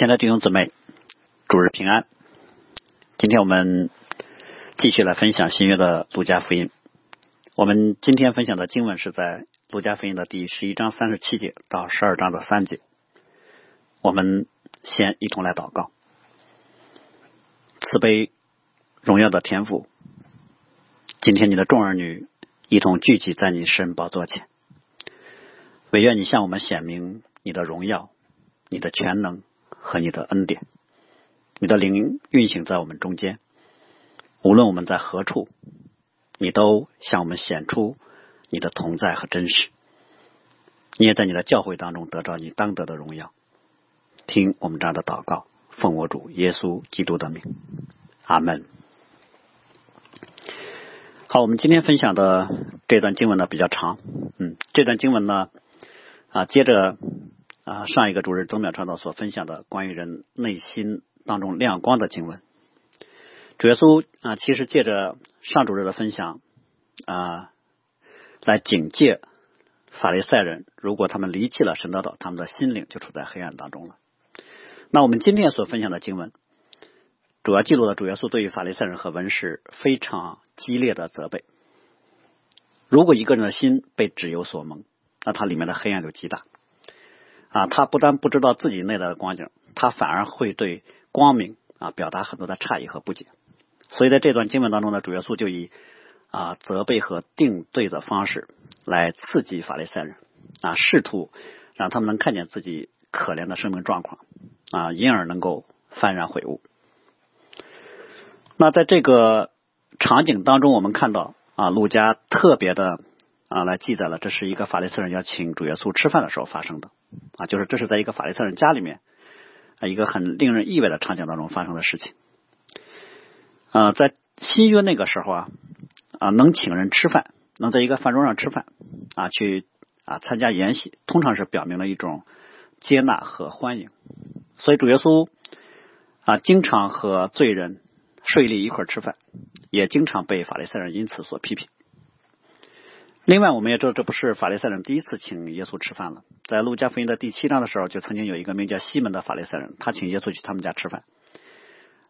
亲爱的弟兄姊妹，主日平安。今天我们继续来分享新约的路加福音。我们今天分享的经文是在路加福音的第十一章三十七节到十二章的三节。我们先一同来祷告：慈悲荣耀的天父，今天你的众儿女一同聚集在你神宝座前，唯愿你向我们显明你的荣耀、你的全能。和你的恩典，你的灵运行在我们中间，无论我们在何处，你都向我们显出你的同在和真实。你也在你的教会当中得到你当得的荣耀。听我们这样的祷告，奉我主耶稣基督的名，阿门。好，我们今天分享的这段经文呢比较长，嗯，这段经文呢啊接着。啊，上一个主日曾淼传道所分享的关于人内心当中亮光的经文，主耶稣啊，其实借着上主日的分享啊，来警戒法利赛人，如果他们离弃了神的道，他们的心灵就处在黑暗当中了。那我们今天所分享的经文，主要记录了主耶稣对于法利赛人和文士非常激烈的责备。如果一个人的心被纸油所蒙，那他里面的黑暗就极大。啊，他不但不知道自己内在的光景，他反而会对光明啊表达很多的诧异和不解。所以在这段经文当中呢，主耶稣就以啊责备和定罪的方式来刺激法利赛人啊，试图让他们能看见自己可怜的生命状况啊，因而能够幡然悔悟。那在这个场景当中，我们看到啊，路加特别的啊来记载了，这是一个法利赛人要请主耶稣吃饭的时候发生的。啊，就是这是在一个法利赛人家里面啊，一个很令人意外的场景当中发生的事情。啊，在新约那个时候啊，啊，能请人吃饭，能在一个饭桌上吃饭啊，去啊参加筵席，通常是表明了一种接纳和欢迎。所以主耶稣啊，经常和罪人税吏一块吃饭，也经常被法利赛人因此所批评。另外，我们也知道，这不是法利赛人第一次请耶稣吃饭了。在路加福音的第七章的时候，就曾经有一个名叫西门的法利赛人，他请耶稣去他们家吃饭。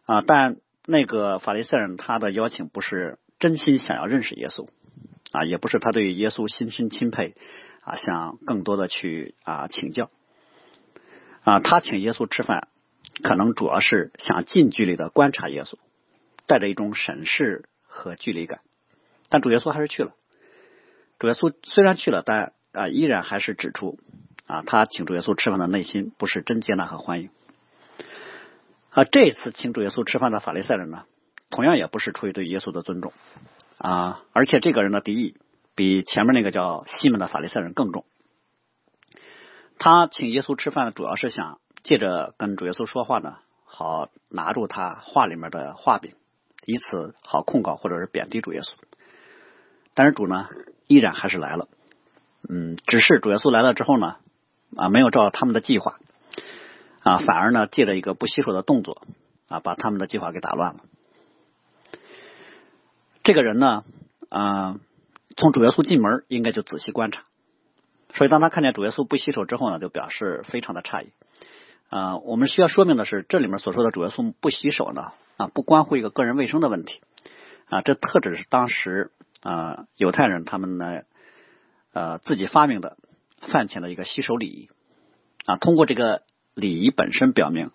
啊，但那个法利赛人他的邀请不是真心想要认识耶稣，啊，也不是他对耶稣心生钦佩，啊，想更多的去啊请教。啊，他请耶稣吃饭，可能主要是想近距离的观察耶稣，带着一种审视和距离感。但主耶稣还是去了。主耶稣虽然去了，但啊，依然还是指出啊，他请主耶稣吃饭的内心不是真接纳和欢迎。啊，这次请主耶稣吃饭的法利赛人呢，同样也不是出于对耶稣的尊重啊，而且这个人的敌意比前面那个叫西门的法利赛人更重。他请耶稣吃饭呢，主要是想借着跟主耶稣说话呢，好拿住他话里面的话柄，以此好控告或者是贬低主耶稣。但是主呢？依然还是来了，嗯，只是主耶稣来了之后呢，啊，没有照他们的计划，啊，反而呢，借着一个不洗手的动作，啊，把他们的计划给打乱了。这个人呢，啊，从主耶稣进门应该就仔细观察，所以当他看见主耶稣不洗手之后呢，就表示非常的诧异。啊，我们需要说明的是，这里面所说的主耶稣不洗手呢，啊，不关乎一个个人卫生的问题，啊，这特指是当时。啊，犹太人他们呢，呃，自己发明的饭前的一个洗手礼仪啊，通过这个礼仪本身表明，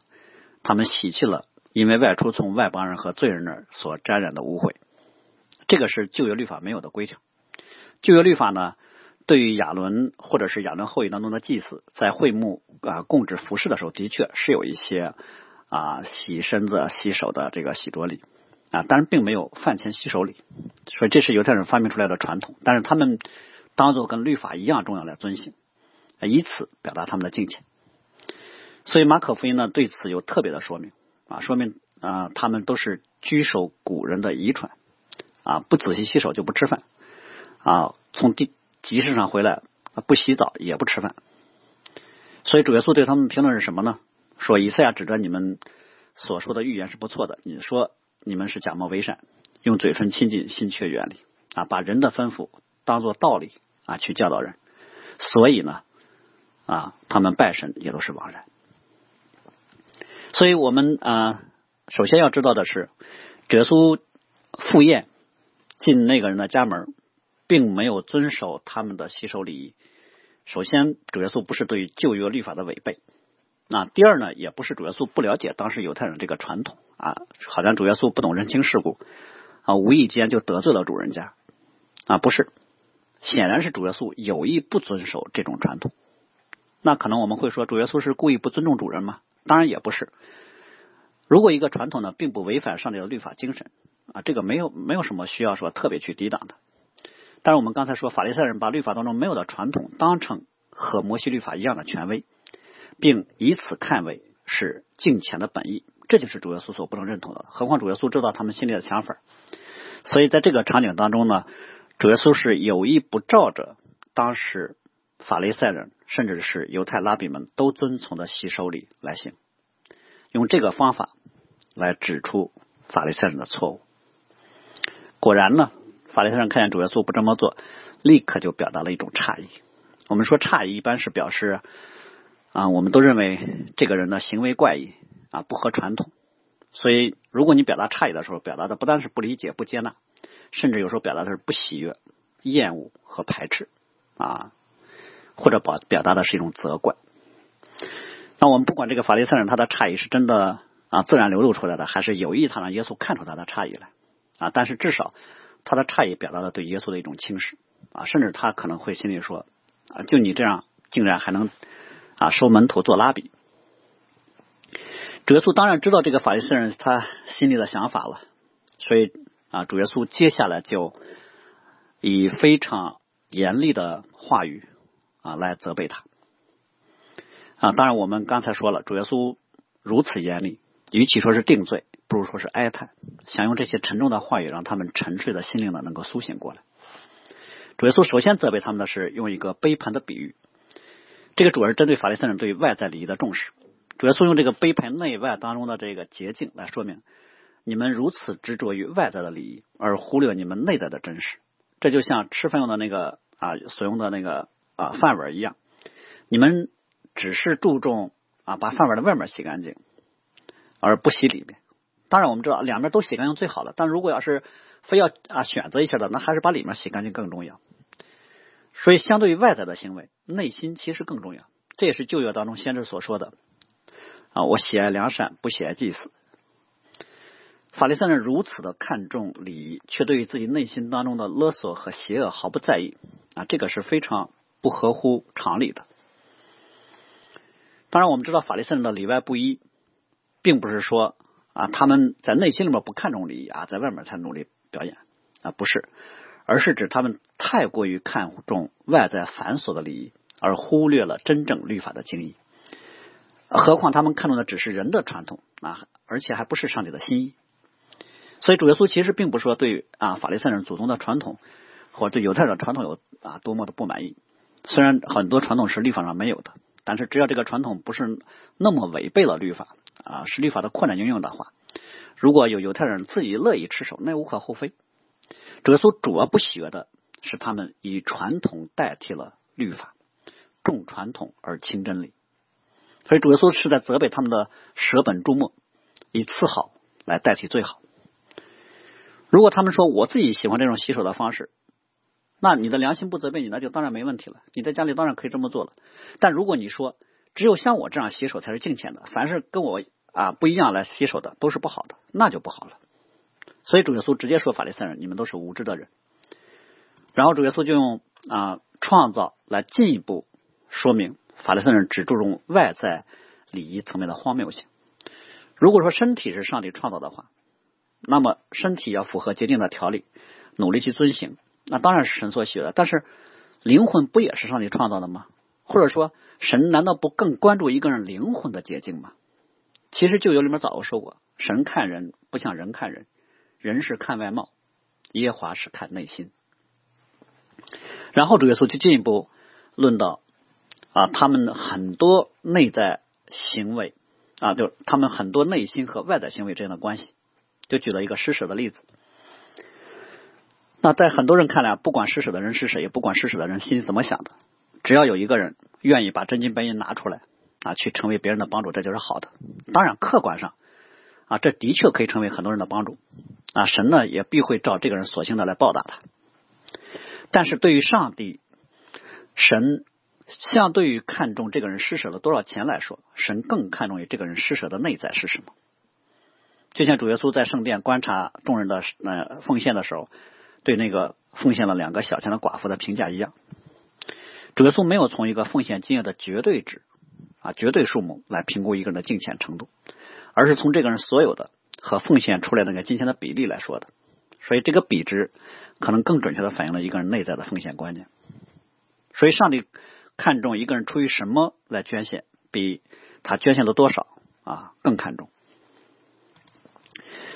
他们洗去了因为外出从外邦人和罪人那儿所沾染的污秽。这个是旧约律法没有的规条。旧约律法呢，对于亚伦或者是亚伦后裔当中的祭司，在会幕啊供职服饰的时候，的确是有一些啊洗身子、洗手的这个洗濯礼。啊，当然并没有饭前洗手礼，所以这是犹太人发明出来的传统。但是他们当做跟律法一样重要来遵循，以此表达他们的敬虔。所以马可福音呢对此有特别的说明啊，说明啊他们都是居守古人的遗传啊，不仔细洗手就不吃饭啊，从地集市上回来不洗澡也不吃饭。所以主耶稣对他们评论是什么呢？说以赛亚指着你们所说的预言是不错的，你说。你们是假冒伪善，用嘴唇亲近，心却远离啊！把人的吩咐当做道理啊，去教导人，所以呢啊，他们拜神也都是枉然。所以我们啊，首先要知道的是，耶稣赴宴进那个人的家门，并没有遵守他们的洗手礼仪。首先，主耶稣不是对旧约律法的违背。那第二呢，也不是主耶稣不了解当时犹太人这个传统啊，好像主耶稣不懂人情世故啊，无意间就得罪了主人家啊，不是，显然是主耶稣有意不遵守这种传统。那可能我们会说，主耶稣是故意不尊重主人吗？当然也不是。如果一个传统呢，并不违反上帝的律法精神啊，这个没有没有什么需要说特别去抵挡的。但是我们刚才说，法利赛人把律法当中没有的传统当成和摩西律法一样的权威。并以此看为是敬虔的本意，这就是主耶稣所不能认同的。何况主耶稣知道他们心里的想法，所以在这个场景当中呢，主耶稣是有意不照着当时法利赛人甚至是犹太拉比们都遵从的洗手礼来行，用这个方法来指出法利赛人的错误。果然呢，法利赛人看见主耶稣不这么做，立刻就表达了一种诧异。我们说诧异一般是表示。啊，我们都认为这个人的行为怪异啊，不合传统。所以，如果你表达诧异的时候，表达的不单是不理解、不接纳，甚至有时候表达的是不喜悦、厌恶和排斥啊，或者表表达的是一种责怪。那我们不管这个法利赛人他的诧异是真的啊自然流露出来的，还是有意他让耶稣看出他的诧异来啊，但是至少他的诧异表达了对耶稣的一种轻视啊，甚至他可能会心里说啊，就你这样竟然还能。啊，收门徒做拉比，主耶稣当然知道这个法利赛人他心里的想法了，所以啊，主耶稣接下来就以非常严厉的话语啊来责备他。啊，当然我们刚才说了，主耶稣如此严厉，与其说是定罪，不如说是哀叹，想用这些沉重的话语让他们沉睡的心灵呢能够苏醒过来。主耶稣首先责备他们的是用一个杯盘的比喻。这个主要是针对法利赛人对外在礼仪的重视，主要是用这个杯盘内外当中的这个洁净来说明，你们如此执着于外在的利益，而忽略你们内在的真实。这就像吃饭用的那个啊所用的那个啊饭碗一样，你们只是注重啊把饭碗的外面洗干净，而不洗里面。当然我们知道两边都洗干净最好了，但如果要是非要啊选择一下的，那还是把里面洗干净更重要。所以，相对于外在的行为，内心其实更重要。这也是旧约当中先知所说的：“啊，我喜爱良善，不喜爱祭祀。”法利赛人如此的看重礼仪，却对于自己内心当中的勒索和邪恶毫不在意啊，这个是非常不合乎常理的。当然，我们知道法利赛人的里外不一，并不是说啊他们在内心里面不看重礼仪啊，在外面才努力表演啊，不是。而是指他们太过于看重外在繁琐的礼仪，而忽略了真正律法的精义。何况他们看重的只是人的传统啊，而且还不是上帝的心意。所以主耶稣其实并不说对啊法利赛人祖宗的传统或者犹太人传统有啊多么的不满意。虽然很多传统是律法上没有的，但是只要这个传统不是那么违背了律法啊，是律法的扩展应用的话，如果有犹太人自己乐意持守，那无可厚非。主耶稣主要不喜悦的是他们以传统代替了律法，重传统而轻真理，所以主耶稣是在责备他们的舍本逐末，以次好来代替最好。如果他们说我自己喜欢这种洗手的方式，那你的良心不责备你，那就当然没问题了。你在家里当然可以这么做了。但如果你说只有像我这样洗手才是敬虔的，凡是跟我啊不一样来洗手的都是不好的，那就不好了。所以主耶稣直接说法利赛人，你们都是无知的人。然后主耶稣就用啊创造来进一步说明法利赛人只注重外在礼仪层面的荒谬性。如果说身体是上帝创造的话，那么身体要符合洁净的条例，努力去遵行，那当然是神所喜的。但是灵魂不也是上帝创造的吗？或者说神难道不更关注一个人灵魂的洁净吗？其实旧约里面早就说过，神看人不像人看人。人是看外貌，耶华是看内心。然后主耶稣就进一步论到啊，他们很多内在行为啊，就是他们很多内心和外在行为之间的关系，就举了一个施舍的例子。那在很多人看来，不管施舍的人是谁，也不管施舍的人心里怎么想的，只要有一个人愿意把真金白银拿出来啊去成为别人的帮助，这就是好的。当然，客观上啊，这的确可以成为很多人的帮助啊。神呢也必会照这个人所行的来报答他。但是对于上帝，神相对于看重这个人施舍了多少钱来说，神更看重于这个人施舍的内在是什么。就像主耶稣在圣殿观察众人的呃奉献的时候，对那个奉献了两个小钱的寡妇的评价一样。主耶稣没有从一个奉献金额的绝对值啊绝对数目来评估一个人的敬虔程度，而是从这个人所有的和奉献出来那个金钱的比例来说的。所以这个比值可能更准确的反映了一个人内在的奉献观念。所以上帝看重一个人出于什么来捐献，比他捐献了多少啊更看重。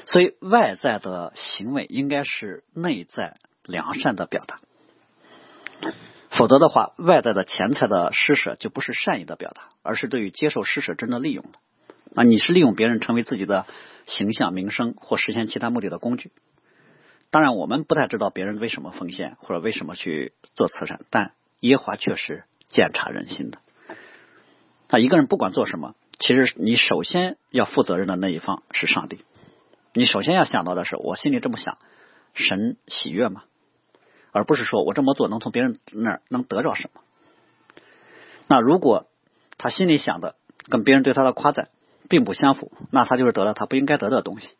所以，外在的行为应该是内在良善的表达，否则的话，外在的钱财的施舍就不是善意的表达，而是对于接受施舍真的利用的。啊，你是利用别人成为自己的形象、名声或实现其他目的的工具。当然，我们不太知道别人为什么奉献或者为什么去做慈善，但耶华确实鉴察人心的。啊，一个人不管做什么，其实你首先要负责任的那一方是上帝。你首先要想到的是，我心里这么想，神喜悦吗？而不是说我这么做能从别人那儿能得着什么。那如果他心里想的跟别人对他的夸赞并不相符，那他就是得了他不应该得的东西。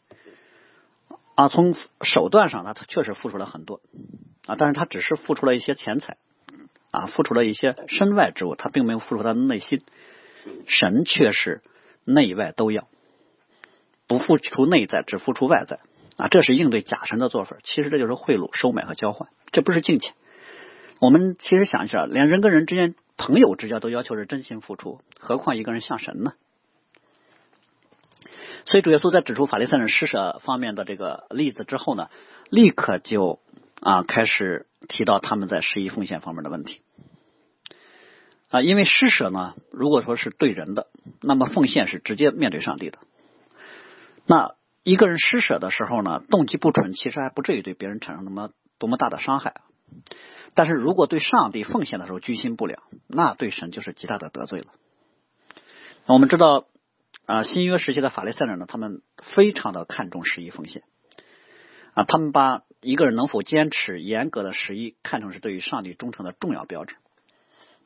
啊，从手段上，他他确实付出了很多啊，但是他只是付出了一些钱财啊，付出了一些身外之物，他并没有付出他的内心。神却是内外都要。不付出内在，只付出外在啊！这是应对假神的做法。其实这就是贿赂、收买和交换，这不是金钱。我们其实想一下，连人跟人之间、朋友之间都要求是真心付出，何况一个人像神呢？所以主耶稣在指出法利赛人施舍方面的这个例子之后呢，立刻就啊开始提到他们在十一奉献方面的问题啊，因为施舍呢，如果说是对人的，那么奉献是直接面对上帝的。那一个人施舍的时候呢，动机不纯，其实还不至于对别人产生那么多么大的伤害。但是如果对上帝奉献的时候居心不良，那对神就是极大的得罪了。我们知道啊，新约时期的法利赛人呢，他们非常的看重十一奉献啊，他们把一个人能否坚持严格的十一看成是对于上帝忠诚的重要标志。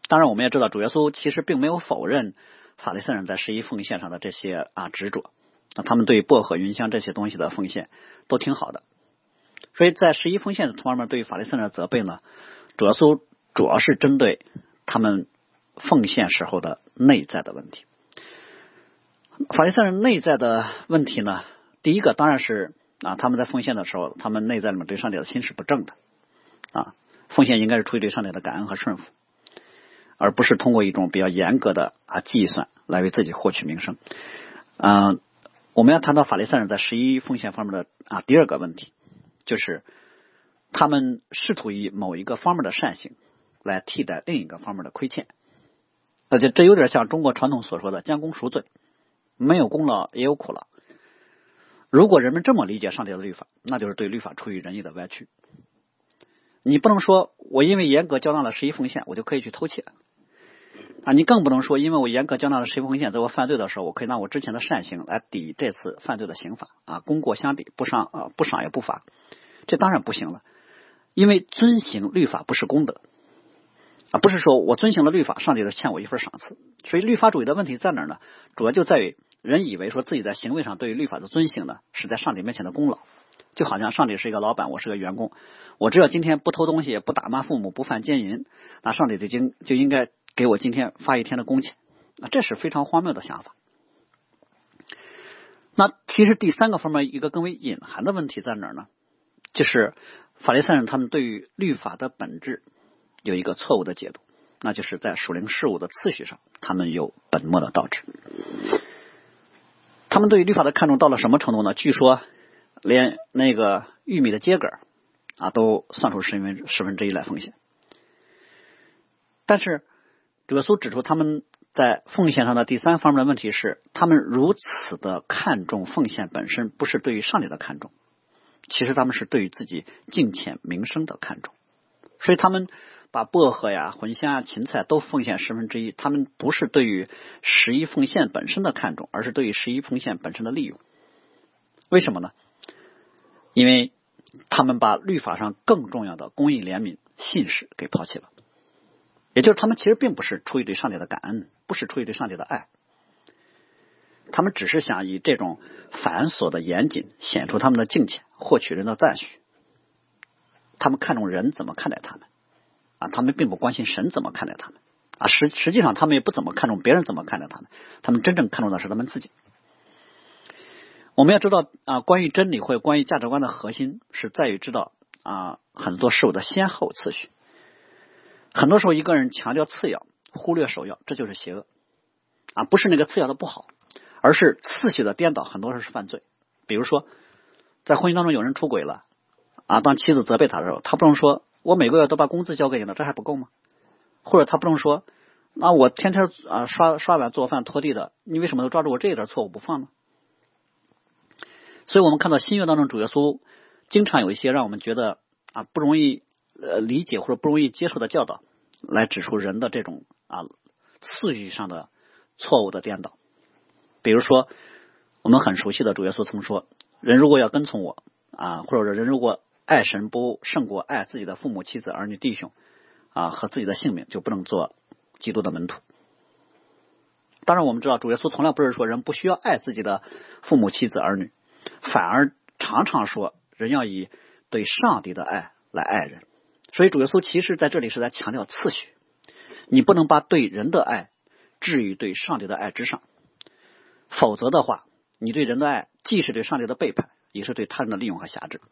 当然，我们也知道主耶稣其实并没有否认法利赛人在十一奉献上的这些啊执着。那他们对薄荷、云香这些东西的奉献都挺好的，所以在十一奉献的方面，对于法利赛人的责备呢，主要是主要是针对他们奉献时候的内在的问题。法利赛人内在的问题呢，第一个当然是啊，他们在奉献的时候，他们内在里面对上帝的心是不正的啊，奉献应该是出于对上帝的感恩和顺服，而不是通过一种比较严格的啊计算来为自己获取名声，嗯。我们要谈到法利赛人在十一奉献方面的啊第二个问题，就是他们试图以某一个方面的善行来替代另一个方面的亏欠，而且这有点像中国传统所说的将功赎罪，没有功劳也有苦劳。如果人们这么理解上帝的律法，那就是对律法出于仁义的歪曲。你不能说我因为严格交纳了十一奉献，我就可以去偷窃。啊，你更不能说，因为我严格交纳了十一奉献，在我犯罪的时候，我可以拿我之前的善行来抵这次犯罪的刑罚啊，功过相抵，不赏啊，不赏也不罚，这当然不行了。因为遵行律法不是功德啊，不是说我遵行了律法，上帝就欠我一份赏赐。所以律法主义的问题在哪呢？主要就在于人以为说自己在行为上对于律法的遵行呢，是在上帝面前的功劳，就好像上帝是一个老板，我是个员工，我只要今天不偷东西，不打骂父母，不犯奸淫，那上帝就应就应该。给我今天发一天的工钱，啊，这是非常荒谬的想法。那其实第三个方面，一个更为隐含的问题在哪儿呢？就是法利赛人他们对于律法的本质有一个错误的解读，那就是在属灵事物的次序上，他们有本末的倒置。他们对于律法的看重到了什么程度呢？据说连那个玉米的秸秆啊，都算出十分十分之一来奉献，但是。主耶稣指出，他们在奉献上的第三方面的问题是，他们如此的看重奉献本身，不是对于上帝的看重，其实他们是对于自己敬虔名声的看重。所以他们把薄荷呀、茴香啊、芹菜都奉献十分之一。他们不是对于十一奉献本身的看重，而是对于十一奉献本身的利用。为什么呢？因为他们把律法上更重要的公义、怜悯、信使给抛弃了。也就是他们其实并不是出于对上帝的感恩，不是出于对上帝的爱，他们只是想以这种繁琐的严谨显出他们的敬虔，获取人的赞许。他们看重人怎么看待他们啊？他们并不关心神怎么看待他们啊。实实际上，他们也不怎么看重别人怎么看待他们。他们真正看重的是他们自己。我们要知道啊，关于真理或关于价值观的核心是在于知道啊很多事物的先后次序。很多时候，一个人强调次要，忽略首要，这就是邪恶啊！不是那个次要的不好，而是次序的颠倒，很多时候是犯罪。比如说，在婚姻当中有人出轨了啊，当妻子责备他的时候，他不能说我每个月都把工资交给你了，这还不够吗？或者他不能说，那我天天啊刷刷碗、做饭、拖地的，你为什么都抓住我这一点错误不放呢？所以我们看到新约当中主耶稣经常有一些让我们觉得啊不容易。呃，理解或者不容易接受的教导，来指出人的这种啊次序上的错误的颠倒。比如说，我们很熟悉的主耶稣曾说：“人如果要跟从我啊，或者人如果爱神不胜过爱自己的父母、妻子、儿女、弟兄啊和自己的性命，就不能做基督的门徒。”当然，我们知道主耶稣从来不是说人不需要爱自己的父母、妻子、儿女，反而常常说人要以对上帝的爱来爱人。所以主耶稣其实在这里是在强调次序，你不能把对人的爱置于对上帝的爱之上，否则的话，你对人的爱既是对上帝的背叛，也是对他人的利用和辖制。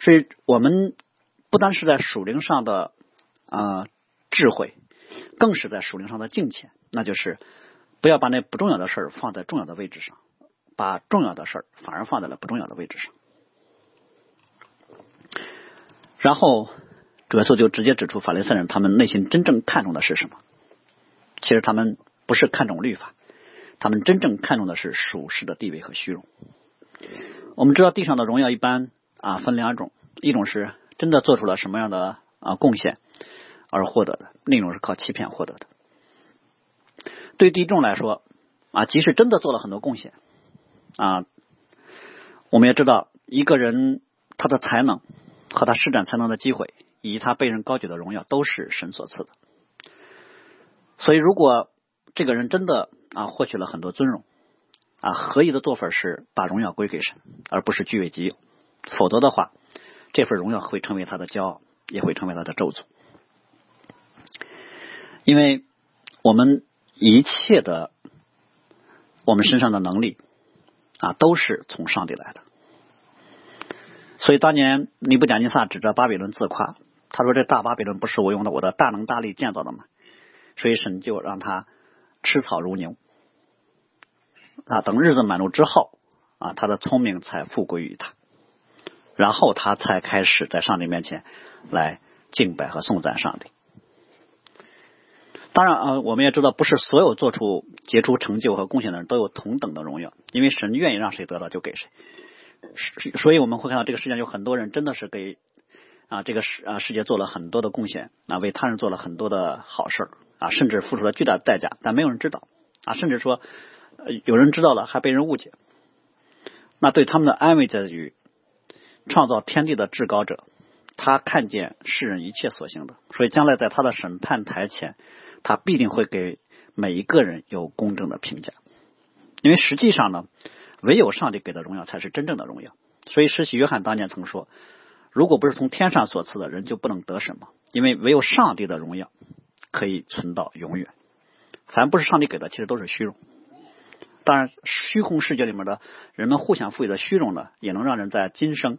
所以我们不单是在属灵上的啊智慧，更是在属灵上的境界，那就是不要把那不重要的事儿放在重要的位置上，把重要的事儿反而放在了不重要的位置上。然后，主耶稣就直接指出法利赛人他们内心真正看重的是什么？其实他们不是看重律法，他们真正看重的是属世的地位和虚荣。我们知道地上的荣耀一般啊分两种，一种是真的做出了什么样的啊贡献而获得的，另一种是靠欺骗获得的。对第一种来说啊，即使真的做了很多贡献啊，我们也知道一个人他的才能。和他施展才能的机会，以及他被人高举的荣耀，都是神所赐的。所以，如果这个人真的啊获取了很多尊荣啊，合宜的做法是把荣耀归给神，而不是据为己有。否则的话，这份荣耀会成为他的骄傲，也会成为他的咒诅。因为我们一切的我们身上的能力啊，都是从上帝来的。所以当年尼布甲尼撒指着巴比伦自夸，他说：“这大巴比伦不是我用的我的大能大力建造的吗？”所以神就让他吃草如牛啊。等日子满足之后啊，他的聪明才复归于他，然后他才开始在上帝面前来敬拜和颂赞上帝。当然啊，我们也知道，不是所有做出杰出成就和贡献的人都有同等的荣耀，因为神愿意让谁得到就给谁。所以我们会看到这个世界上有很多人真的是给啊这个世啊世界做了很多的贡献啊为他人做了很多的好事啊甚至付出了巨大的代价，但没有人知道啊甚至说有人知道了还被人误解。那对他们的安慰在于创造天地的至高者，他看见世人一切所行的，所以将来在他的审判台前，他必定会给每一个人有公正的评价。因为实际上呢。唯有上帝给的荣耀才是真正的荣耀，所以施洗约翰当年曾说：“如果不是从天上所赐的人，就不能得什么，因为唯有上帝的荣耀可以存到永远。凡不是上帝给的，其实都是虚荣。当然，虚空世界里面的人们互相赋予的虚荣呢，也能让人在今生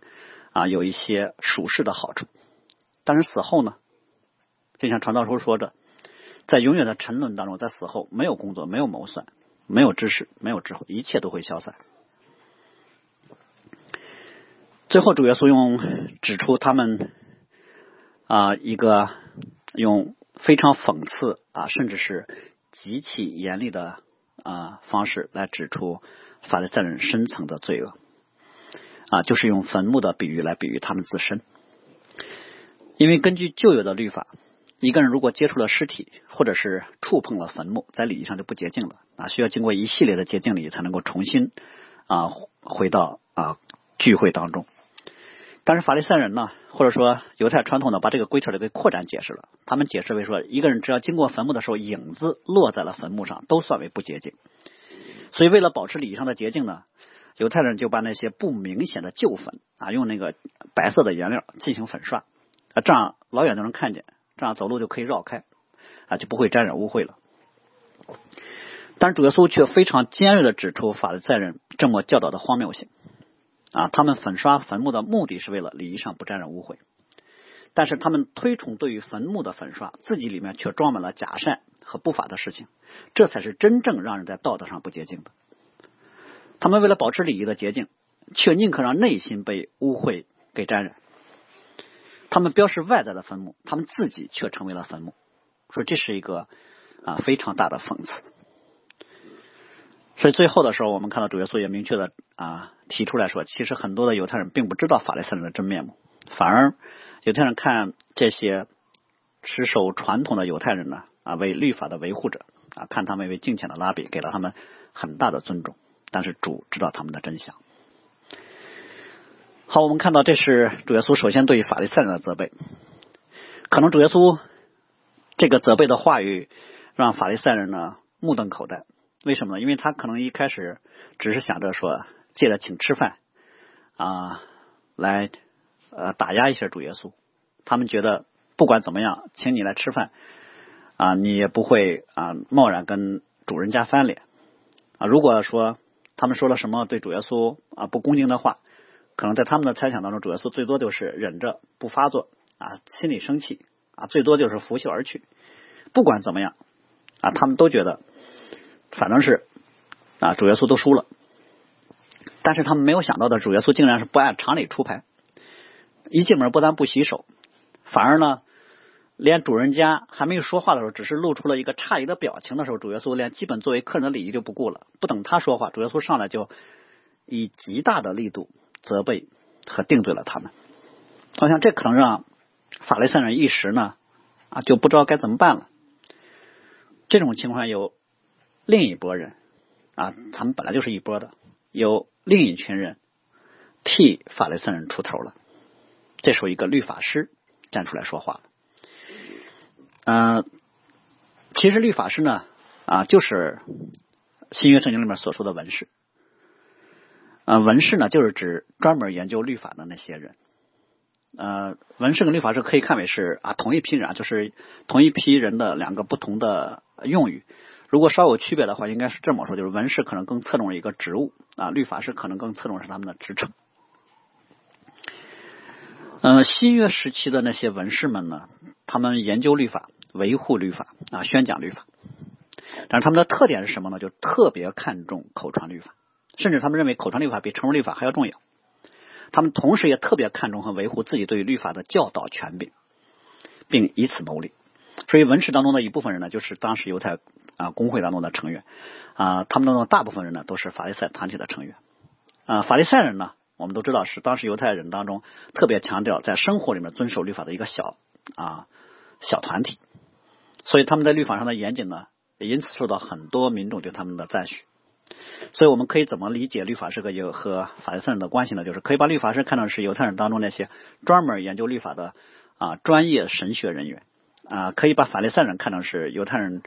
啊有一些属世的好处。但是死后呢，就像传道书说的，在永远的沉沦当中，在死后没有工作，没有谋算，没有知识，没有智慧，一切都会消散。”最后，主耶稣用指出他们啊一个用非常讽刺啊，甚至是极其严厉的啊方式来指出法利赛人深层的罪恶啊，就是用坟墓的比喻来比喻他们自身。因为根据旧有的律法，一个人如果接触了尸体，或者是触碰了坟墓，在礼仪上就不洁净了啊，需要经过一系列的洁净礼才能够重新啊回到啊聚会当中。但是法利赛人呢，或者说犹太传统呢，把这个规条给扩展解释了。他们解释为说，一个人只要经过坟墓的时候，影子落在了坟墓上，都算为不洁净。所以为了保持礼仪上的洁净呢，犹太人就把那些不明显的旧坟啊，用那个白色的颜料进行粉刷啊，这样老远都能看见，这样走路就可以绕开啊，就不会沾染污秽了。但是主耶稣却非常尖锐的指出法利赛人这么教导的荒谬性。啊，他们粉刷坟墓的目的是为了礼仪上不沾染污秽，但是他们推崇对于坟墓的粉刷，自己里面却装满了假善和不法的事情，这才是真正让人在道德上不洁净的。他们为了保持礼仪的洁净，却宁可让内心被污秽给沾染。他们标示外在的坟墓，他们自己却成为了坟墓，说这是一个啊非常大的讽刺。所以最后的时候，我们看到主耶稣也明确的啊提出来说，其实很多的犹太人并不知道法利赛人的真面目，反而犹太人看这些持守传统的犹太人呢啊为律法的维护者啊，看他们为敬虔的拉比，给了他们很大的尊重。但是主知道他们的真相。好，我们看到这是主耶稣首先对于法利赛人的责备，可能主耶稣这个责备的话语让法利赛人呢目瞪口呆。为什么呢？因为他可能一开始只是想着说借着请吃饭啊来呃打压一下主耶稣。他们觉得不管怎么样，请你来吃饭啊，你也不会啊贸然跟主人家翻脸啊。如果说他们说了什么对主耶稣啊不恭敬的话，可能在他们的猜想当中，主耶稣最多就是忍着不发作啊，心里生气啊，最多就是拂袖而去。不管怎么样啊，他们都觉得。反正是啊，主耶稣都输了，但是他们没有想到的，主耶稣竟然是不按常理出牌。一进门不但不洗手，反而呢，连主人家还没有说话的时候，只是露出了一个诧异的表情的时候，主耶稣连基本作为客人的礼仪就不顾了。不等他说话，主耶稣上来就以极大的力度责备和定罪了他们。我想这可能让法利赛人一时呢啊就不知道该怎么办了。这种情况有。另一拨人啊，他们本来就是一波的，有另一群人替法利赛人出头了。这时候，一个律法师站出来说话了。嗯，其实律法师呢啊，就是新约圣经里面所说的文士。啊，文士呢，就是指专门研究律法的那些人。呃，文士跟律法师可以看为是啊同一批人，啊，就是同一批人的两个不同的用语。如果稍有区别的话，应该是这么说：就是文士可能更侧重一个职务啊，律法师可能更侧重是他们的职称。嗯，新约时期的那些文士们呢，他们研究律法、维护律法啊、宣讲律法，但是他们的特点是什么呢？就特别看重口传律法，甚至他们认为口传律法比成文律法还要重要。他们同时也特别看重和维护自己对于律法的教导权柄，并以此谋利。所以文士当中的一部分人呢，就是当时犹太。啊，工会当中的成员啊，他们当中大部分人呢都是法利赛团体的成员啊。法利赛人呢，我们都知道是当时犹太人当中特别强调在生活里面遵守律法的一个小啊小团体，所以他们在律法上的严谨呢，也因此受到很多民众对他们的赞许。所以我们可以怎么理解律法师和有和法利赛人的关系呢？就是可以把律法师看成是犹太人当中那些专门研究律法的啊专业神学人员啊，可以把法利赛人看成是犹太人。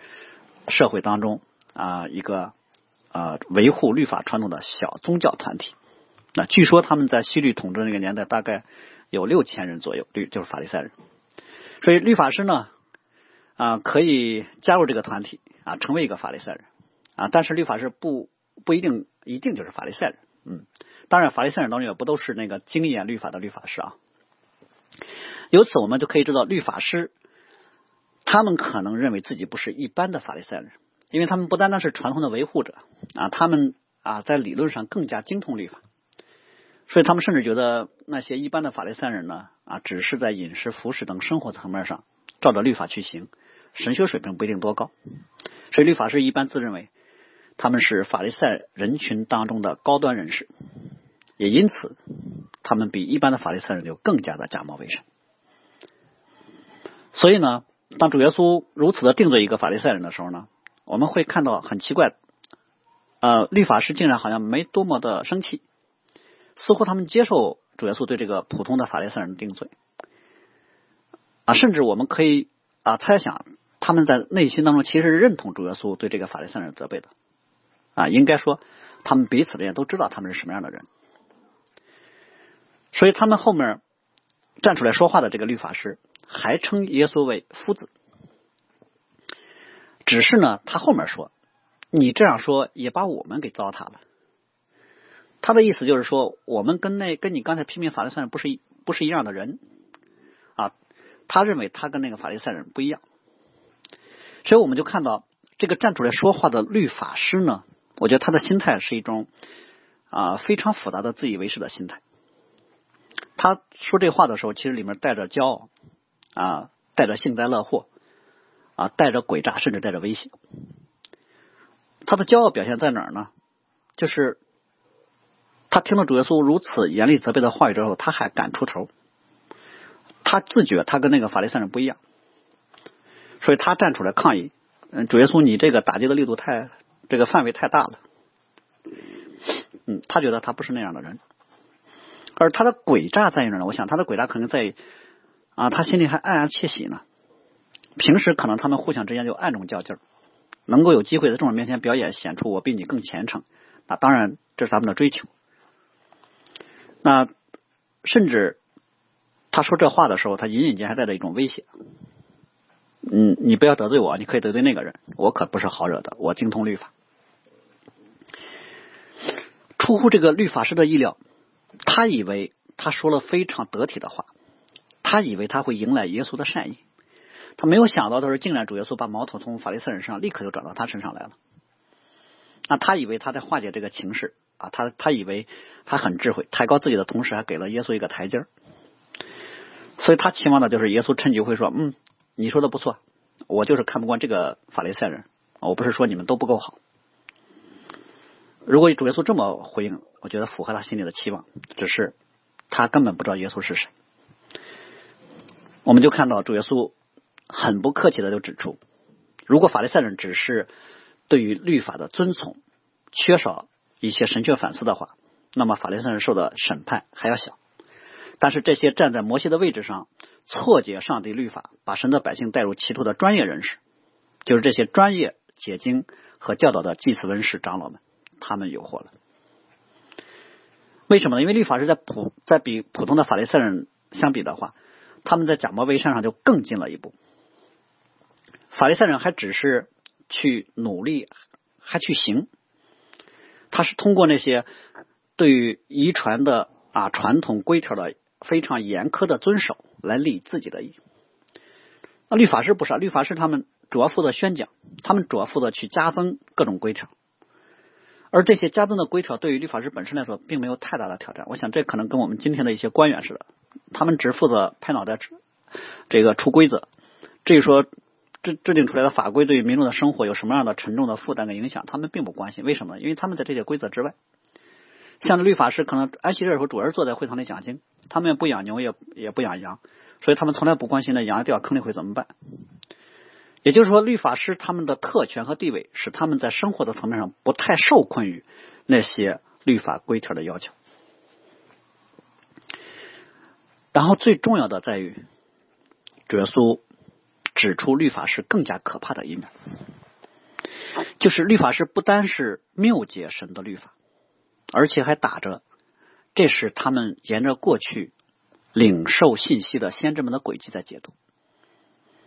社会当中啊，一个啊维护律法传统的小宗教团体。那据说他们在西律统治那个年代，大概有六千人左右，律就是法利赛人。所以律法师呢啊可以加入这个团体啊，成为一个法利赛人啊。但是律法师不不一定一定就是法利赛人。嗯，当然法利赛人当中也不都是那个精研律法的律法师啊。由此我们就可以知道律法师。他们可能认为自己不是一般的法利赛人，因为他们不单单是传统的维护者啊，他们啊在理论上更加精通律法，所以他们甚至觉得那些一般的法利赛人呢啊，只是在饮食、服饰等生活层面上照着律法去行，神学水平不一定多高，所以律法师一般自认为他们是法利赛人群当中的高端人士，也因此他们比一般的法利赛人就更加的假冒伪善。所以呢，当主耶稣如此的定罪一个法利赛人的时候呢，我们会看到很奇怪，呃，律法师竟然好像没多么的生气，似乎他们接受主耶稣对这个普通的法利赛人定罪。啊，甚至我们可以啊猜想，他们在内心当中其实是认同主耶稣对这个法利赛人责备的。啊，应该说他们彼此之间都知道他们是什么样的人，所以他们后面站出来说话的这个律法师还称耶稣为夫子。只是呢，他后面说，你这样说也把我们给糟蹋了。他的意思就是说，我们跟那跟你刚才批评法利赛人不是不是一样的人啊。他认为他跟那个法利赛人不一样，所以我们就看到这个站出来说话的律法师呢，我觉得他的心态是一种啊非常复杂的自以为是的心态。他说这话的时候，其实里面带着骄傲啊，带着幸灾乐祸。啊，带着诡诈，甚至带着威胁。他的骄傲表现在哪儿呢？就是他听了主耶稣如此严厉责备的话语之后，他还敢出头。他自觉他跟那个法利赛人不一样，所以他站出来抗议。嗯，主耶稣，你这个打击的力度太，这个范围太大了。嗯，他觉得他不是那样的人。而他的诡诈在于哪呢？我想他的诡诈可能在于啊，他心里还暗暗窃喜呢。平时可能他们互相之间就暗中较劲儿，能够有机会在众人面前表演，显出我比你更虔诚，那当然这是他们的追求。那甚至他说这话的时候，他隐隐间还带着一种威胁。嗯，你不要得罪我，你可以得罪那个人，我可不是好惹的，我精通律法。出乎这个律法师的意料，他以为他说了非常得体的话，他以为他会迎来耶稣的善意。他没有想到的是，竟然主耶稣把矛头从法利赛人身上立刻就转到他身上来了。那他以为他在化解这个情势啊，他他以为他很智慧，抬高自己的同时，还给了耶稣一个台阶儿。所以他期望的就是耶稣趁机会说：“嗯，你说的不错，我就是看不惯这个法利赛人，我不是说你们都不够好。”如果主耶稣这么回应，我觉得符合他心里的期望。只是他根本不知道耶稣是谁。我们就看到主耶稣。很不客气的就指出，如果法利赛人只是对于律法的遵从缺少一些神学反思的话，那么法利赛人受的审判还要小。但是这些站在摩西的位置上错解上帝律法，把神的百姓带入歧途的专业人士，就是这些专业解经和教导的祭司文士长老们，他们有祸了。为什么呢？因为律法是在普在比普通的法利赛人相比的话，他们在假冒伪善上就更进了一步。法利赛人还只是去努力，还去行，他是通过那些对于遗传的啊传统规条的非常严苛的遵守来立自己的。那律法师不是啊，律法师他们主要负责宣讲，他们主要负责去加增各种规条，而这些加增的规条对于律法师本身来说并没有太大的挑战。我想这可能跟我们今天的一些官员似的，他们只负责拍脑袋这个出规则，至于说。制制定出来的法规对于民众的生活有什么样的沉重的负担跟影响，他们并不关心。为什么？因为他们在这些规则之外。像律法师可能安息日的时候，主要是坐在会堂里讲经，他们也不养牛，也也不养羊，所以他们从来不关心那羊掉坑里会怎么办。也就是说，律法师他们的特权和地位，使他们在生活的层面上不太受困于那些律法规条的要求。然后最重要的在于，主耶稣。指出律法是更加可怕的一面，就是律法是不单是谬解神的律法，而且还打着这是他们沿着过去领受信息的先知们的轨迹在解读。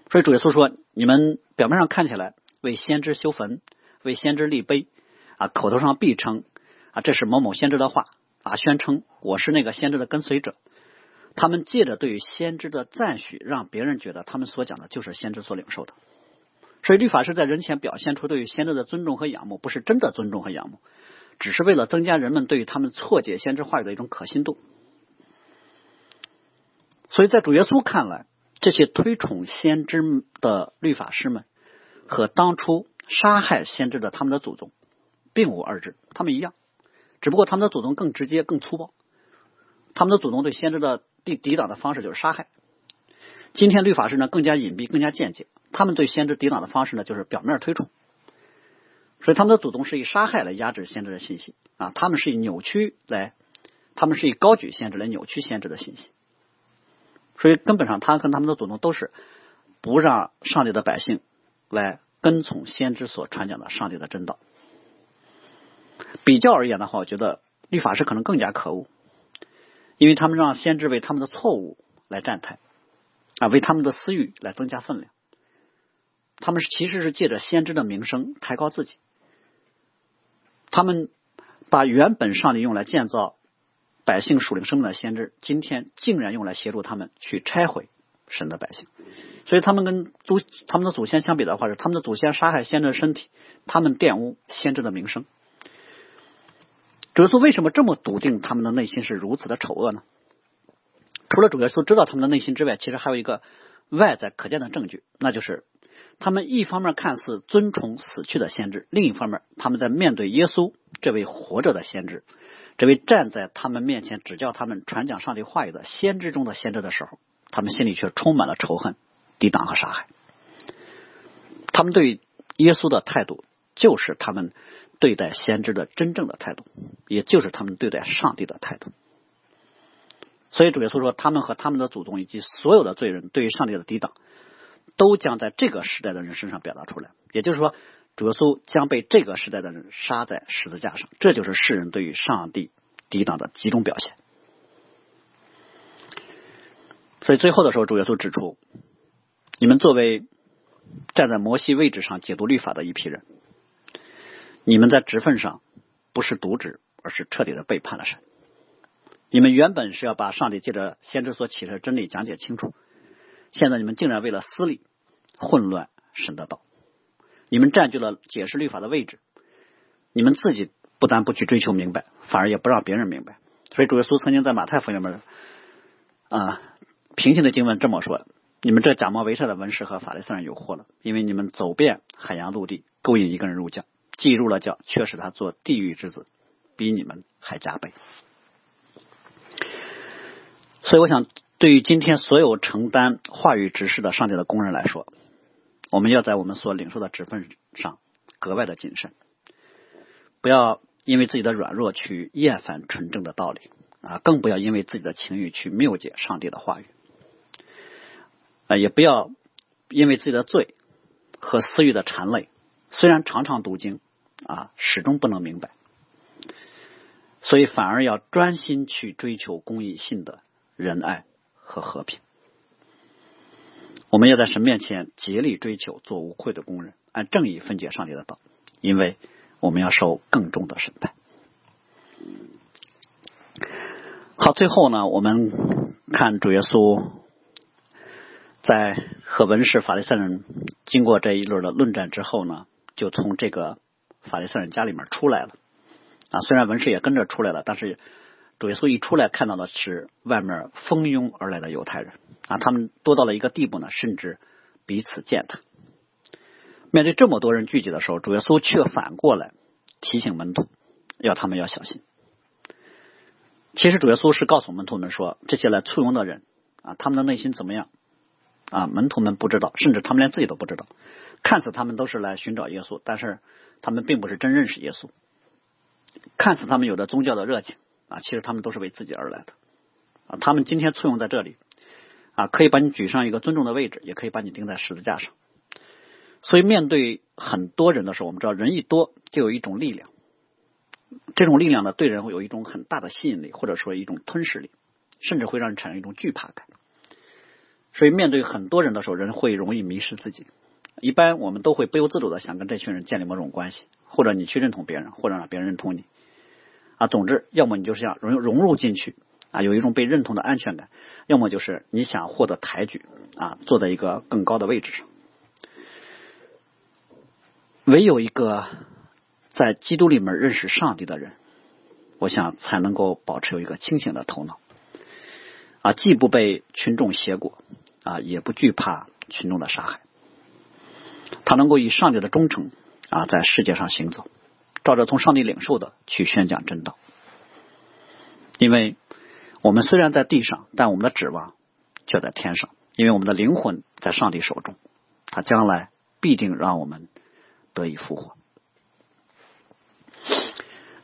所以主耶稣说：“你们表面上看起来为先知修坟，为先知立碑啊，口头上必称啊这是某某先知的话啊，宣称我是那个先知的跟随者。”他们借着对于先知的赞许，让别人觉得他们所讲的就是先知所领受的。所以律法师在人前表现出对于先知的尊重和仰慕，不是真的尊重和仰慕，只是为了增加人们对于他们错解先知话语的一种可信度。所以在主耶稣看来，这些推崇先知的律法师们和当初杀害先知的他们的祖宗并无二致，他们一样，只不过他们的祖宗更直接、更粗暴，他们的祖宗对先知的抵抵挡的方式就是杀害，今天律法师呢更加隐蔽、更加间接，他们对先知抵挡的方式呢就是表面推崇，所以他们的祖宗是以杀害来压制先知的信息。啊，他们是以扭曲来，他们是以高举先知来扭曲先知的信息，所以根本上他跟他们的祖宗都是不让上帝的百姓来跟从先知所传讲的上帝的真道。比较而言的话，我觉得律法师可能更加可恶，因为他们让先知为他们的错误来站台，啊，为他们的私欲来增加分量。他们是其实是借着先知的名声抬高自己，他们把原本上帝用来建造百姓属灵生命的先知，今天竟然用来协助他们去拆毁神的百姓。所以他们跟祖他们的祖先相比的话，是他们的祖先杀害先知的身体，他们玷污先知的名声。主耶稣为什么这么笃定他们的内心是如此的丑恶呢？除了主耶稣知道他们的内心之外，其实还有一个外在可见的证据，那就是他们一方面看似尊崇死去的先知，另一方面他们在面对耶稣这位活着的先知，这位站在他们面前指教他们传讲上帝话语的先知中的先知的时候，他们心里却充满了仇恨、抵挡和杀害。他们对耶稣的态度就是他们。对待先知的真正的态度，也就是他们对待上帝的态度。所以主耶稣说，他们和他们的祖宗以及所有的罪人对于上帝的抵挡，都将在这个时代的人身上表达出来。也就是说，主耶稣将被这个时代的人杀在十字架上。这就是世人对于上帝抵挡的集中表现。所以最后的时候，主耶稣指出：你们作为站在摩西位置上解读律法的一批人。你们在职份上不是渎职，而是彻底的背叛了神。你们原本是要把上帝借着先知所启示的真理讲解清楚，现在你们竟然为了私利混乱神的道。你们占据了解释律法的位置，你们自己不但不去追求明白，反而也不让别人明白。所以主耶稣曾经在马太福音里面啊平行的经文这么说：你们这假冒为善的文士和法利赛人有祸了，因为你们走遍海洋陆地，勾引一个人入教。既入了教，却使他做地狱之子，比你们还加倍。所以，我想，对于今天所有承担话语指示的上帝的工人来说，我们要在我们所领受的职分上格外的谨慎，不要因为自己的软弱去厌烦纯正的道理啊，更不要因为自己的情欲去谬解上帝的话语啊，也不要因为自己的罪和私欲的缠累，虽然常常读经。啊，始终不能明白，所以反而要专心去追求公益、信的仁爱和和平。我们要在神面前竭力追求做无愧的工人，按正义分解上帝的道，因为我们要受更重的审判。好，最后呢，我们看主耶稣在和文士、法利赛人经过这一轮的论战之后呢，就从这个。法利赛人家里面出来了啊，虽然文士也跟着出来了，但是主耶稣一出来看到的是外面蜂拥而来的犹太人啊，他们多到了一个地步呢，甚至彼此践踏。面对这么多人聚集的时候，主耶稣却反过来提醒门徒，要他们要小心。其实主耶稣是告诉门徒们说，这些来簇拥的人啊，他们的内心怎么样啊？门徒们不知道，甚至他们连自己都不知道。看似他们都是来寻找耶稣，但是。他们并不是真认识耶稣，看似他们有着宗教的热情啊，其实他们都是为自己而来的啊。他们今天簇拥在这里啊，可以把你举上一个尊重的位置，也可以把你钉在十字架上。所以面对很多人的时候，我们知道人一多就有一种力量，这种力量呢，对人会有一种很大的吸引力，或者说一种吞噬力，甚至会让人产生一种惧怕感。所以面对很多人的时候，人会容易迷失自己。一般我们都会不由自主的想跟这群人建立某种关系，或者你去认同别人，或者让别人认同你啊。总之，要么你就是要融融入进去啊，有一种被认同的安全感；要么就是你想获得抬举啊，坐在一个更高的位置上。唯有一个在基督里面认识上帝的人，我想才能够保持有一个清醒的头脑啊，既不被群众挟裹啊，也不惧怕群众的杀害。他能够以上帝的忠诚啊，在世界上行走，照着从上帝领受的去宣讲真道。因为我们虽然在地上，但我们的指望却在天上，因为我们的灵魂在上帝手中，他将来必定让我们得以复活。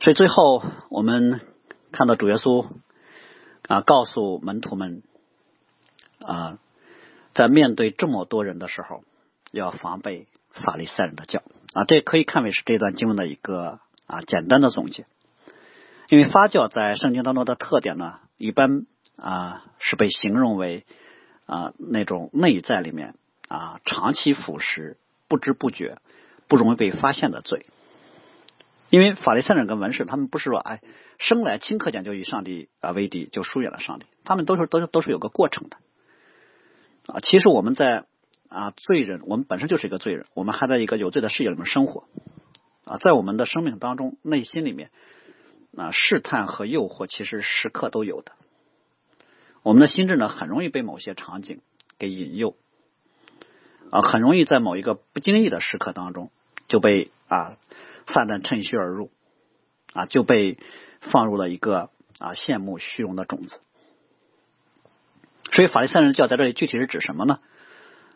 所以最后我们看到主耶稣啊，告诉门徒们啊，在面对这么多人的时候，要防备法利赛人的教啊，这可以看为是这段经文的一个啊简单的总结。因为发教在圣经当中的特点呢，一般啊是被形容为啊那种内在里面啊长期腐蚀、不知不觉、不容易被发现的罪。因为法利赛人跟文士，他们不是说哎生来顷刻间就与上帝啊为敌，就疏远了上帝，他们都是都是都是有个过程的啊。其实我们在啊罪人，我们本身就是一个罪人，我们还在一个有罪的世界里面生活啊，在我们的生命当中，内心里面。啊，试探和诱惑其实时刻都有的。我们的心智呢，很容易被某些场景给引诱，啊，很容易在某一个不经意的时刻当中就被啊撒旦趁虚而入，啊，就被放入了一个啊羡慕虚荣的种子。所以法利赛人教在这里具体是指什么呢？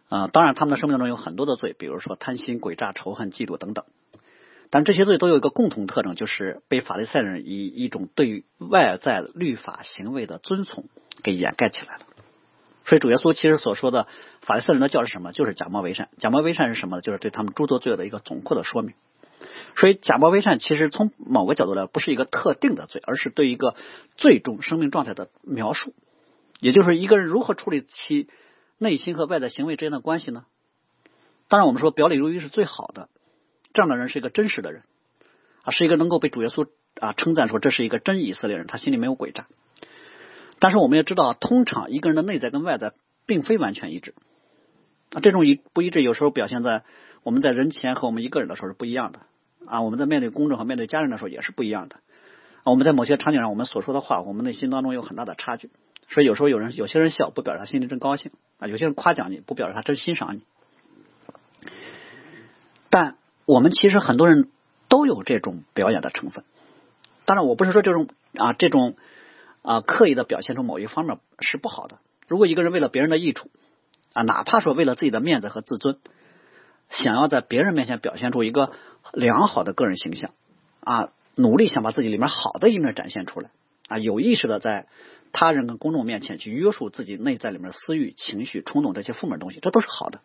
啊，当然他们的生命中有很多的罪，比如说贪心、诡诈、仇恨、嫉妒等等。但这些罪都有一个共同特征，就是被法利赛人以一种对外在律法行为的遵从给掩盖起来了。所以主耶稣其实所说的法利赛人的教是什么？就是假冒为善。假冒为善是什么呢？就是对他们诸多罪恶的一个总括的说明。所以假冒为善其实从某个角度来，不是一个特定的罪，而是对一个最终生命状态的描述。也就是一个人如何处理其内心和外在行为之间的关系呢？当然，我们说表里如一是最好的。这样的人是一个真实的人啊，是一个能够被主耶稣啊称赞说这是一个真以色列人，他心里没有诡诈。但是我们也知道，通常一个人的内在跟外在并非完全一致啊，这种一不一致有时候表现在我们在人前和我们一个人的时候是不一样的啊，我们在面对公众和面对家人的时候也是不一样的，我们在某些场景上我们所说的话，我们内心当中有很大的差距，所以有时候有人有些人笑不表示他心里真高兴啊，有些人夸奖你不表示他真欣赏你，但。我们其实很多人都有这种表演的成分，当然我不是说这种啊这种啊刻意的表现出某一方面是不好的。如果一个人为了别人的益处啊，哪怕说为了自己的面子和自尊，想要在别人面前表现出一个良好的个人形象啊，努力想把自己里面好的一面展现出来啊，有意识的在他人跟公众面前去约束自己内在里面私欲、情绪、冲动这些负面东西，这都是好的。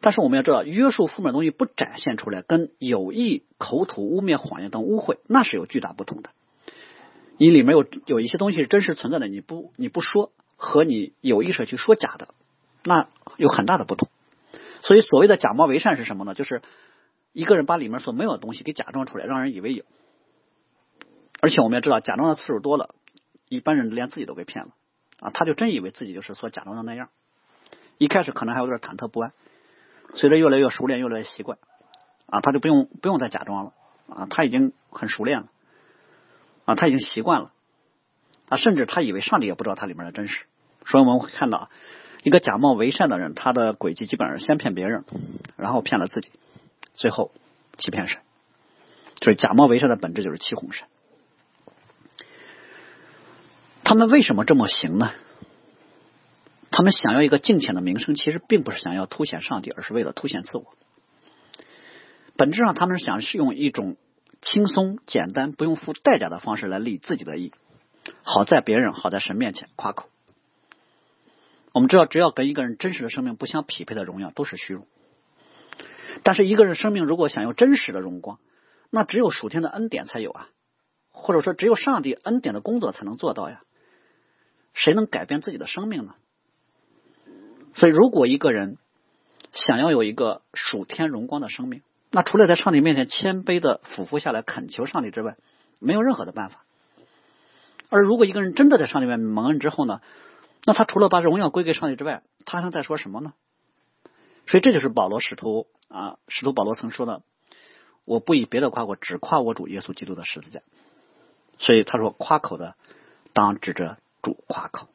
但是我们要知道，约束负面东西不展现出来，跟有意口吐污蔑、谎言等污秽，那是有巨大不同的。你里面有有一些东西是真实存在的，你不你不说，和你有意识去说假的，那有很大的不同。所以所谓的假冒为善是什么呢？就是一个人把里面所没有的东西给假装出来，让人以为有。而且我们要知道，假装的次数多了，一般人连自己都被骗了。啊！他就真以为自己就是所假装的那样，一开始可能还有点忐忑不安。随着越来越熟练，越来越习惯，啊，他就不用不用再假装了，啊，他已经很熟练了，啊，他已经习惯了，啊，甚至他以为上帝也不知道他里面的真实，所以我们会看到一个假冒为善的人，他的轨迹基本上先骗别人，然后骗了自己，最后欺骗神，就是假冒为善的本质就是欺哄神。他们为什么这么行呢？他们想要一个敬虔的名声，其实并不是想要凸显上帝，而是为了凸显自我。本质上，他们是想是用一种轻松、简单、不用付代价的方式来立自己的意，好在别人、好在神面前夸口。我们知道，只要跟一个人真实的生命不相匹配的荣耀，都是虚荣。但是，一个人生命如果想要真实的荣光，那只有属天的恩典才有啊，或者说，只有上帝恩典的工作才能做到呀。谁能改变自己的生命呢？所以，如果一个人想要有一个属天荣光的生命，那除了在上帝面前谦卑的俯伏下来恳求上帝之外，没有任何的办法。而如果一个人真的在上帝面前蒙恩之后呢，那他除了把荣耀归给上帝之外，他还能再说什么呢？所以，这就是保罗使徒啊，使徒保罗曾说的：“我不以别的夸过，只夸我主耶稣基督的十字架。”所以他说：“夸口的，当指着主夸口。”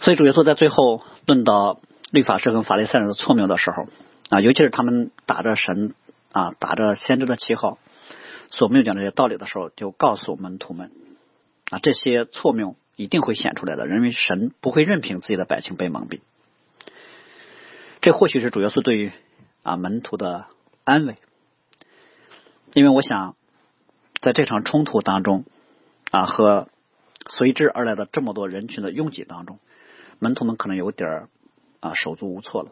所以主耶稣在最后论到律法师跟法利赛人的错谬的时候啊，尤其是他们打着神啊、打着先知的旗号所没有讲这些道理的时候，就告诉门徒们啊，这些错谬一定会显出来的，因为神不会任凭自己的百姓被蒙蔽。这或许是主耶稣对于啊门徒的安慰，因为我想在这场冲突当中啊和随之而来的这么多人群的拥挤当中，门徒们可能有点啊手足无措了。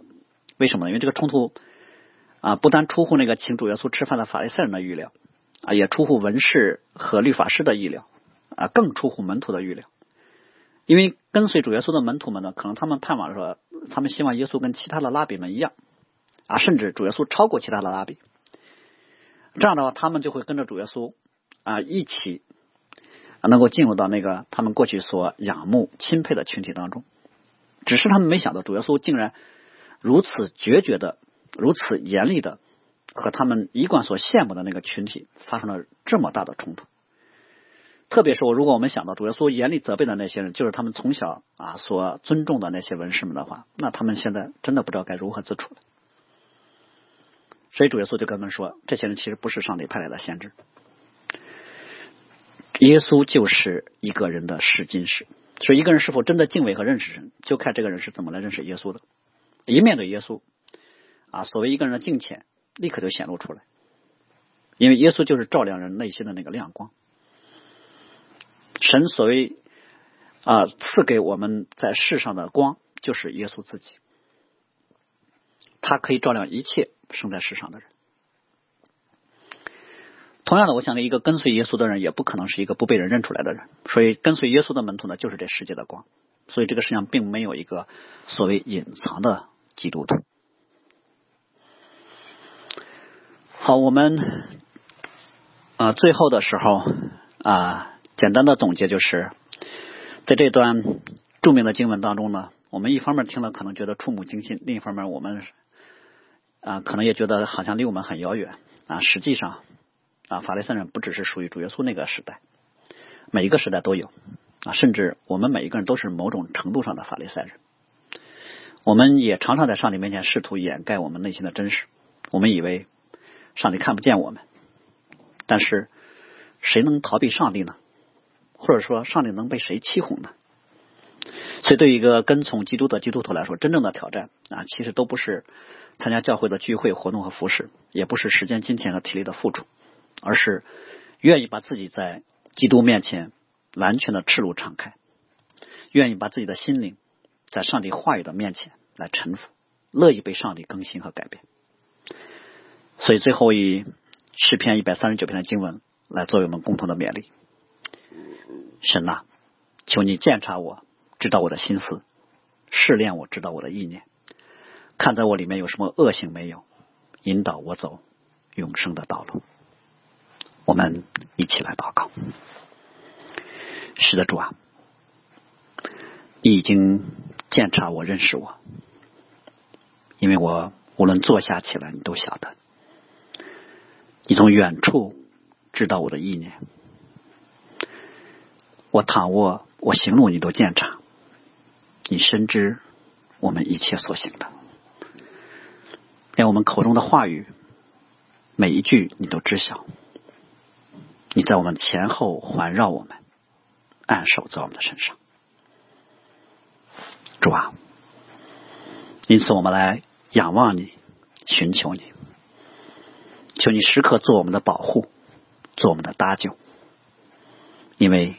为什么呢？因为这个冲突啊不单出乎那个请主耶稣吃饭的法利赛人的预料啊，也出乎文士和律法师的意料啊，更出乎门徒的预料。因为跟随主耶稣的门徒们呢，可能他们盼望说，他们希望耶稣跟其他的拉比们一样啊，甚至主耶稣超过其他的拉比。这样的话，他们就会跟着主耶稣啊一起能够进入到那个他们过去所仰慕钦佩的群体当中。只是他们没想到，主耶稣竟然如此决绝的、如此严厉的和他们一贯所羡慕的那个群体发生了这么大的冲突。特别是我，如果我们想到主耶稣严厉责备的那些人，就是他们从小啊所尊重的那些文士们的话，那他们现在真的不知道该如何自处了。所以主耶稣就跟他们说，这些人其实不是上帝派来的先知，耶稣就是一个人的试金石。所以一个人是否真的敬畏和认识神，就看这个人是怎么来认识耶稣的。一面对耶稣啊，所谓一个人的敬虔，立刻就显露出来，因为耶稣就是照亮人内心的那个亮光。神所谓啊赐给我们在世上的光，就是耶稣自己，他可以照亮一切生在世上的人。同样的，我想一个跟随耶稣的人，也不可能是一个不被人认出来的人。所以，跟随耶稣的门徒呢，就是这世界的光。所以，这个世界上并没有一个所谓隐藏的基督徒。好，我们啊最后的时候啊。简单的总结就是，在这段著名的经文当中呢，我们一方面听了可能觉得触目惊心，另一方面我们啊可能也觉得好像离我们很遥远啊。实际上啊，法利赛人不只是属于主耶稣那个时代，每一个时代都有啊，甚至我们每一个人都是某种程度上的法利赛人。我们也常常在上帝面前试图掩盖我们内心的真实，我们以为上帝看不见我们，但是谁能逃避上帝呢？或者说，上帝能被谁欺哄呢？所以，对于一个跟从基督的基督徒来说，真正的挑战啊，其实都不是参加教会的聚会活动和服饰，也不是时间、金钱和体力的付出，而是愿意把自己在基督面前完全的赤裸敞开，愿意把自己的心灵在上帝话语的面前来臣服，乐意被上帝更新和改变。所以，最后以诗篇一百三十九篇的经文来作为我们共同的勉励。神呐，求你鉴察我，知道我的心思，试炼我知道我的意念，看在我里面有什么恶行没有，引导我走永生的道路。我们一起来祷告。是的，主啊，你已经鉴察我认识我，因为我无论坐下起来，你都晓得，你从远处知道我的意念。我躺卧，我行路，你都见察，你深知我们一切所行的，连我们口中的话语，每一句你都知晓。你在我们前后环绕我们，按守在我们的身上。主啊，因此我们来仰望你，寻求你，求你时刻做我们的保护，做我们的搭救，因为。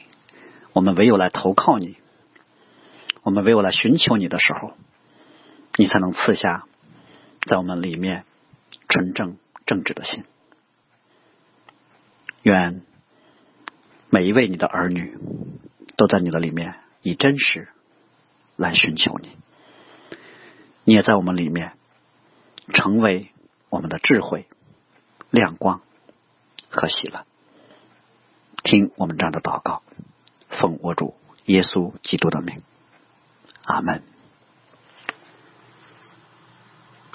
我们唯有来投靠你，我们唯有来寻求你的时候，你才能赐下在我们里面纯正正直的心。愿每一位你的儿女都在你的里面以真实来寻求你，你也在我们里面成为我们的智慧、亮光和喜乐。听我们这样的祷告。奉我主耶稣基督的名，阿门。